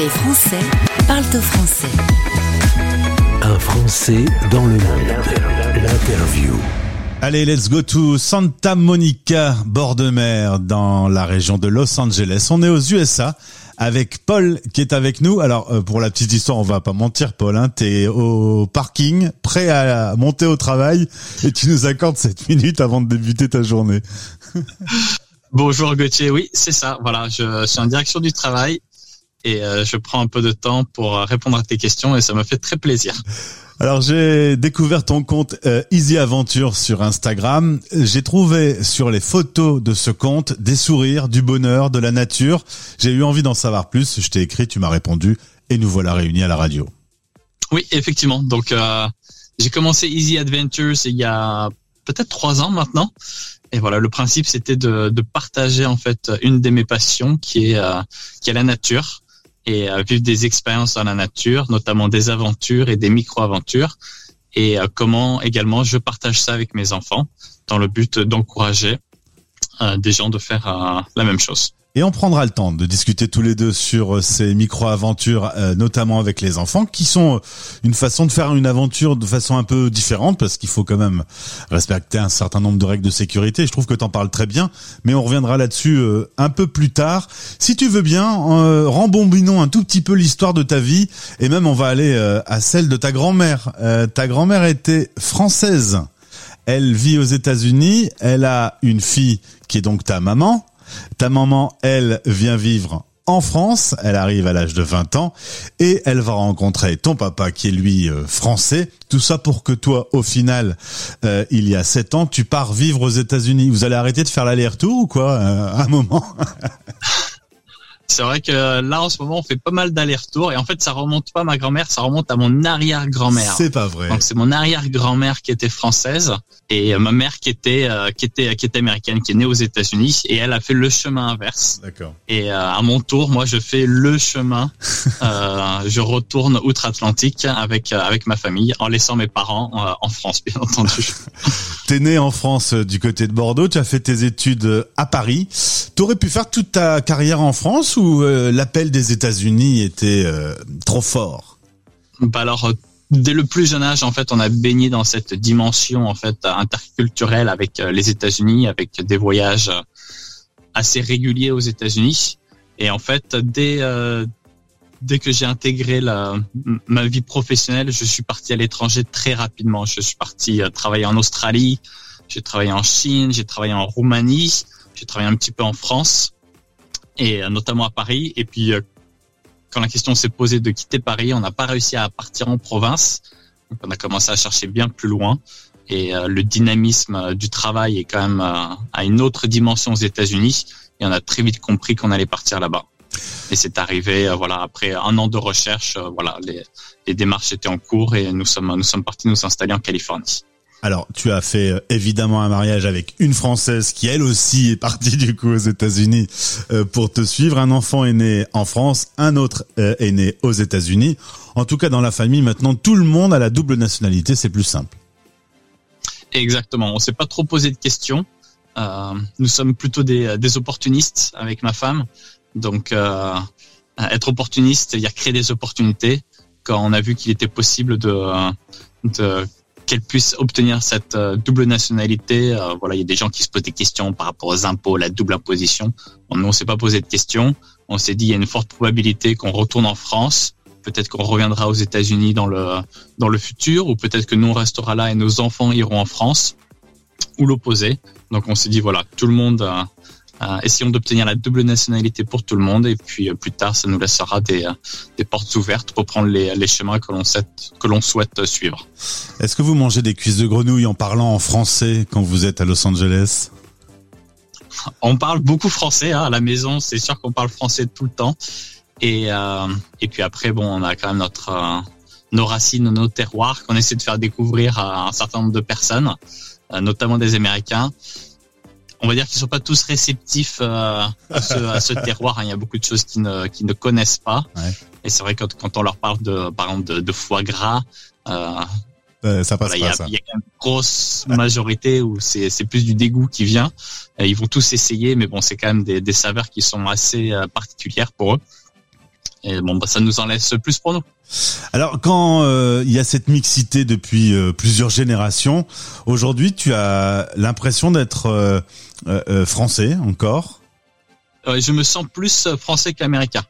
Les Français parlent au français. Un Français dans le monde. L'interview. Allez, let's go to Santa Monica, bord de mer, dans la région de Los Angeles. On est aux USA avec Paul qui est avec nous. Alors, euh, pour la petite histoire, on va pas mentir, Paul. Hein, T'es au parking, prêt à monter au travail, et tu nous accordes 7 minutes avant de débuter ta journée. Bonjour Gauthier, oui, c'est ça. Voilà, je suis en direction du travail et euh, je prends un peu de temps pour euh, répondre à tes questions et ça me fait très plaisir. Alors j'ai découvert ton compte euh, Easy Aventure sur Instagram. J'ai trouvé sur les photos de ce compte des sourires, du bonheur, de la nature. J'ai eu envie d'en savoir plus. Je t'ai écrit, tu m'as répondu et nous voilà réunis à la radio. Oui, effectivement. Donc euh, j'ai commencé Easy Adventures il y a peut-être trois ans maintenant. Et voilà, le principe c'était de, de, partager en fait une de mes passions qui est euh, qui est la nature et euh, vivre des expériences dans la nature, notamment des aventures et des micro-aventures. Et euh, comment également je partage ça avec mes enfants dans le but d'encourager euh, des gens de faire la même chose. Et on prendra le temps de discuter tous les deux sur euh, ces micro-aventures, euh, notamment avec les enfants, qui sont euh, une façon de faire une aventure de façon un peu différente, parce qu'il faut quand même respecter un certain nombre de règles de sécurité. Je trouve que tu en parles très bien, mais on reviendra là-dessus un peu plus tard. Si tu veux bien, rembobinons un tout petit peu l'histoire de ta vie, et même on va aller à celle de ta grand-mère. ta grand-mère était française. Elle vit aux États-Unis, elle a une fille qui est donc ta maman, ta maman, elle, vient vivre en France, elle arrive à l'âge de 20 ans et elle va rencontrer ton papa qui est lui euh, français. Tout ça pour que toi, au final, euh, il y a 7 ans, tu pars vivre aux États-Unis. Vous allez arrêter de faire l'aller-retour ou quoi euh, un moment? C'est vrai que là, en ce moment, on fait pas mal d'allers-retours. Et en fait, ça remonte pas à ma grand-mère, ça remonte à mon arrière-grand-mère. C'est pas vrai. Donc, c'est mon arrière-grand-mère qui était française et euh, ma mère qui était, euh, qui était, qui était américaine, qui est née aux États-Unis. Et elle a fait le chemin inverse. D'accord. Et euh, à mon tour, moi, je fais le chemin. je retourne outre-Atlantique avec, avec ma famille en laissant mes parents en France, bien entendu. T'es né en France du côté de Bordeaux. Tu as fait tes études à Paris. T'aurais pu faire toute ta carrière en France où euh, l'appel des États-Unis était euh, trop fort? Bah alors euh, dès le plus jeune âge en fait on a baigné dans cette dimension en fait interculturelle avec les États-Unis avec des voyages assez réguliers aux États-Unis. Et en fait dès dès que j'ai intégré ma vie professionnelle je suis parti à l'étranger très rapidement. Je suis parti travailler en Australie j'ai travaillé en Chine j'ai travaillé en Roumanie j'ai travaillé un petit peu en France et euh, notamment à Paris. Et puis euh, quand la question s'est posée de quitter Paris, on n'a pas réussi à partir en province. Donc on a commencé à chercher bien plus loin. Et euh, le dynamisme du travail est quand même à une autre dimension aux États-Unis. Et on a très vite compris qu'on allait partir là-bas. Et c'est arrivé, voilà, après un an de recherche, voilà, les, démarches étaient en cours et nous sommes partis nous installer en Californie. Alors, tu as fait euh, évidemment un mariage avec une Française qui, elle aussi, est partie du coup aux États-Unis euh, pour te suivre. Un enfant est né en France, un autre euh, est né aux États-Unis. En tout cas, dans la famille, maintenant, tout le monde a la double nationalité. C'est plus simple. Exactement. On s'est pas trop posé de questions. nous sommes plutôt des, opportunistes avec ma femme. Donc, être opportuniste, a créer des opportunités. Quand on a vu qu'il était possible de qu'elle puisse obtenir cette euh, double nationalité. Euh, voilà, il y a des gens qui se posent des questions par rapport aux impôts, la double imposition. On ne s'est pas posé de questions. On s'est dit il y a une forte probabilité qu'on retourne en France. Peut-être qu'on reviendra aux États-Unis dans le dans le futur, ou peut-être que nous on restera là et nos enfants iront en France, ou l'opposé. Donc on s'est dit voilà, tout le monde euh, essayons d'obtenir la double nationalité pour tout le monde et puis euh, plus tard, ça nous laissera des, euh, des portes ouvertes pour prendre les, les chemins que l'on souhaite, que l'on souhaite suivre. Est-ce que vous mangez des cuisses de grenouille en parlant en français quand vous êtes à Los Angeles? On parle beaucoup français hein, à la maison, c'est sûr qu'on parle français tout le temps. Et, euh, et puis après, bon, on a quand même notre nos racines, nos terroirs qu'on essaie de faire découvrir à un certain nombre de personnes, notamment des Américains on va dire qu'ils sont pas tous réceptifs euh, à, ce, terroir. Hein. Il y a beaucoup de choses qu'ils ne, ne connaissent pas. Et c'est vrai que quand on leur parle de, par exemple, de, foie gras, euh, ça passe il y, il y a une grosse majorité où c'est, plus du dégoût qui vient. ils vont tous essayer, mais bon, c'est quand même des, saveurs qui sont assez euh, particulières pour eux. Et bon, bah, ça nous en laisse plus pour nous. Alors quand euh, il y a cette mixité depuis euh, plusieurs générations, aujourd'hui tu as l'impression d'être euh, français encore? Je me sens plus français qu'américain.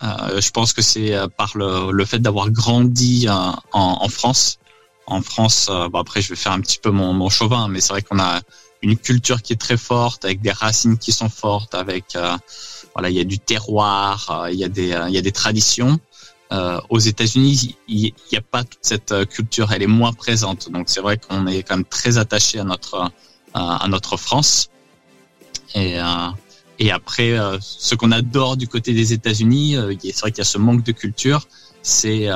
je pense que c'est par le, le fait d'avoir grandi en, en, France. En France, bon après je vais faire un petit peu mon, mon chauvin, mais c'est vrai qu'on a une culture qui est très forte, avec des racines qui sont fortes, avec voilà, il y a du terroir, il y a des, il y a des traditions. Euh, aux États-Unis, il n'y a pas toute cette euh, culture, elle est moins présente. Donc c'est vrai qu'on est quand même très attaché à notre à notre France. Et euh, et après, ce qu'on adore du côté des États-Unis, c'est vrai qu'il y a ce manque de culture, c'est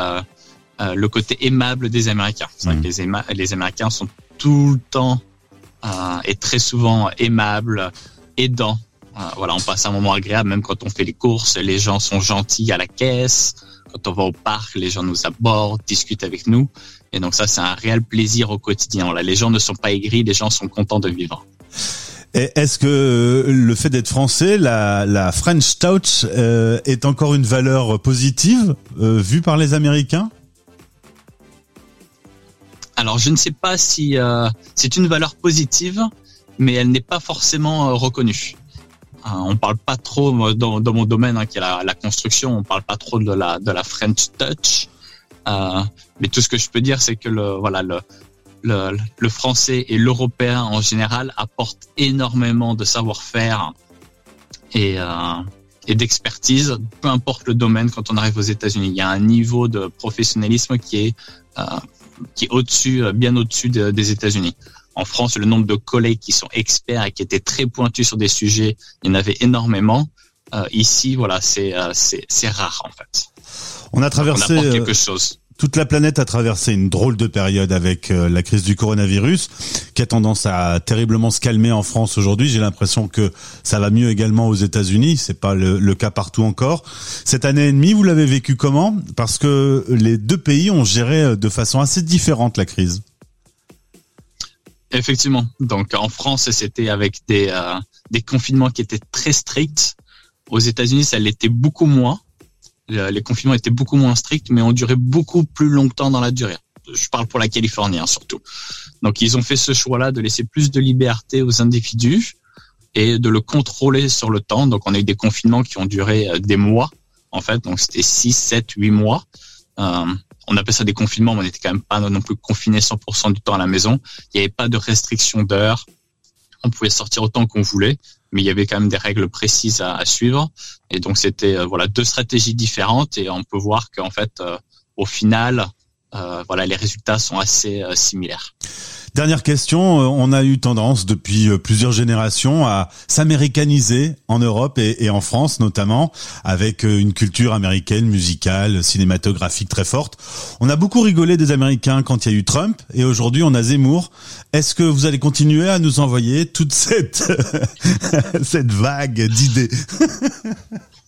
le côté aimable des Américains. C'est vrai mmh. que les, les Américains sont tout le temps et très souvent aimables, aidants. Voilà, on passe un moment agréable, même quand on fait les courses, les gens sont gentils à la caisse. Quand on va au parc, les gens nous abordent, discutent avec nous. Et donc ça, c'est un réel plaisir au quotidien. Là, les gens ne sont pas aigris, les gens sont contents de vivre. Est-ce que le fait d'être français, la, French Touch, euh, est encore une valeur positive euh, vue par les Américains? Alors, je ne sais pas si euh, c'est une valeur positive, mais elle n'est pas forcément reconnue. Euh, on parle pas trop dans, mon domaine hein, qui est la, construction, on parle pas trop de la French touch. Euh, mais tout ce que je peux dire, c'est que le voilà le le, français et l'européen en général apportent énormément de savoir-faire et euh, et d'expertise, peu importe le domaine. Quand on arrive aux États-Unis, il y a un niveau de professionnalisme qui est qui au-dessus, bien au-dessus des États-Unis. En France, le nombre de collègues qui sont experts et qui étaient très pointus sur des sujets, il y en avait énormément. Euh, ici, voilà, c'est euh, c'est rare en fait. On a traversé euh, quelque chose. Toute la planète a traversé une drôle de période avec la crise du coronavirus, qui a tendance à terriblement se calmer en France aujourd'hui. J'ai l'impression que ça va mieux également aux États-Unis. C'est pas le, le, cas partout encore. Cette année et demie, vous l'avez vécu comment? Parce que les deux pays ont géré de façon assez différente la crise. Effectivement. Donc en France, c'était avec des, euh, des confinements qui étaient très stricts. Aux États-Unis, ça l'était beaucoup moins. Les confinements étaient beaucoup moins stricts, mais ont duré beaucoup plus longtemps dans la durée. Je parle pour la Californie hein, surtout. Donc ils ont fait ce choix-là de laisser plus de liberté aux individus et de le contrôler sur le temps. Donc on a eu des confinements qui ont duré euh, des mois en fait. Donc c'était 6, 7, 8 mois. Euh, on appelle ça des confinements, mais on n'était quand même pas non plus confiné 100% du temps à la maison. Il n'y avait pas de restriction d'heures. On pouvait sortir autant qu'on voulait, mais il y avait quand même des règles précises à, suivre. Et donc c'était euh, voilà deux stratégies différentes et on peut voir qu'en fait euh, au final euh, voilà les résultats sont assez similaires. Dernière question, euh, on a eu tendance depuis euh, plusieurs générations à s'américaniser en Europe et, en France notamment, avec euh, une culture américaine, musicale, cinématographique très forte. On a beaucoup rigolé des Américains quand il y a eu Trump et aujourd'hui on a Zemmour. Est-ce que vous allez continuer à nous envoyer toute cette, cette vague d'idées?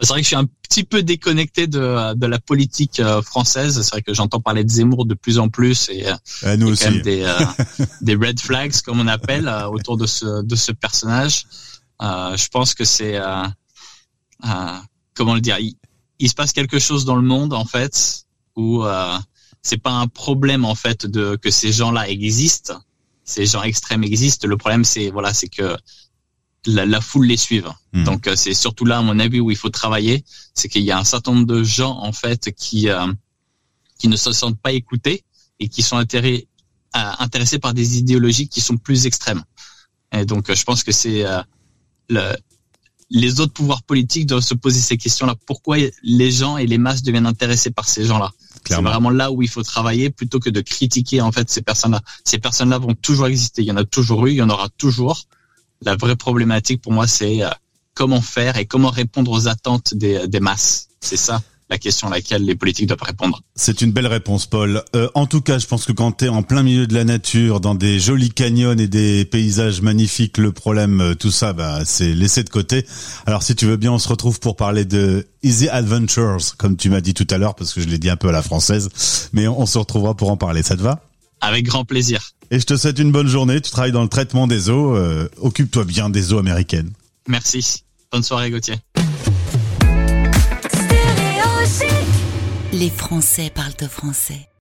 C'est vrai que je suis un petit peu déconnecté de, de la politique euh, française. C'est vrai que j'entends parler de Zemmour de plus en plus et, euh, nous aussi. des, euh, des red flags comme on appelle autour de ce de ce personnage. je pense que c'est comment le dire. Il, il, se passe quelque chose dans le monde en fait où c'est pas un problème en fait de que ces gens-là existent. Ces gens extrêmes existent. Le problème c'est voilà c'est que la, la, foule les suive. Hmm. Donc euh, c'est surtout là, à mon avis, où il faut travailler, c'est qu'il y a un certain nombre de gens en fait qui euh, qui ne se sentent pas écoutés et qui sont intéressés, euh, intéressés par des idéologies qui sont plus extrêmes. Et donc je pense que c'est le, les autres pouvoirs politiques doivent se poser ces questions-là. Pourquoi les gens et les masses deviennent intéressés par ces gens-là? C'est vraiment là où il faut travailler plutôt que de critiquer en fait ces personnes-là. Ces personnes-là vont toujours exister. Il y en a toujours eu, il y en aura toujours la vraie problématique pour moi, c'est euh, comment faire et comment répondre aux attentes des, des masses. C'est ça la question à laquelle les politiques doivent répondre. C'est une belle réponse, Paul. Euh, en tout cas, je pense que quand tu es en plein milieu de la nature, dans des jolis canyons et des paysages magnifiques, le problème, euh, tout ça, bah, c'est laissé de côté. Alors, si tu veux bien, on se retrouve pour parler de Easy Adventures, comme tu m'as dit tout à l'heure, parce que je l'ai dit un peu à la française. Mais on se retrouvera pour en parler. Ça te va? Avec grand plaisir. Et je te souhaite une bonne journée. Tu travailles dans le traitement des eaux. Euh, occupe-toi bien des eaux américaines. Merci. Bonne soirée, Gauthier. Les Français parlent de français.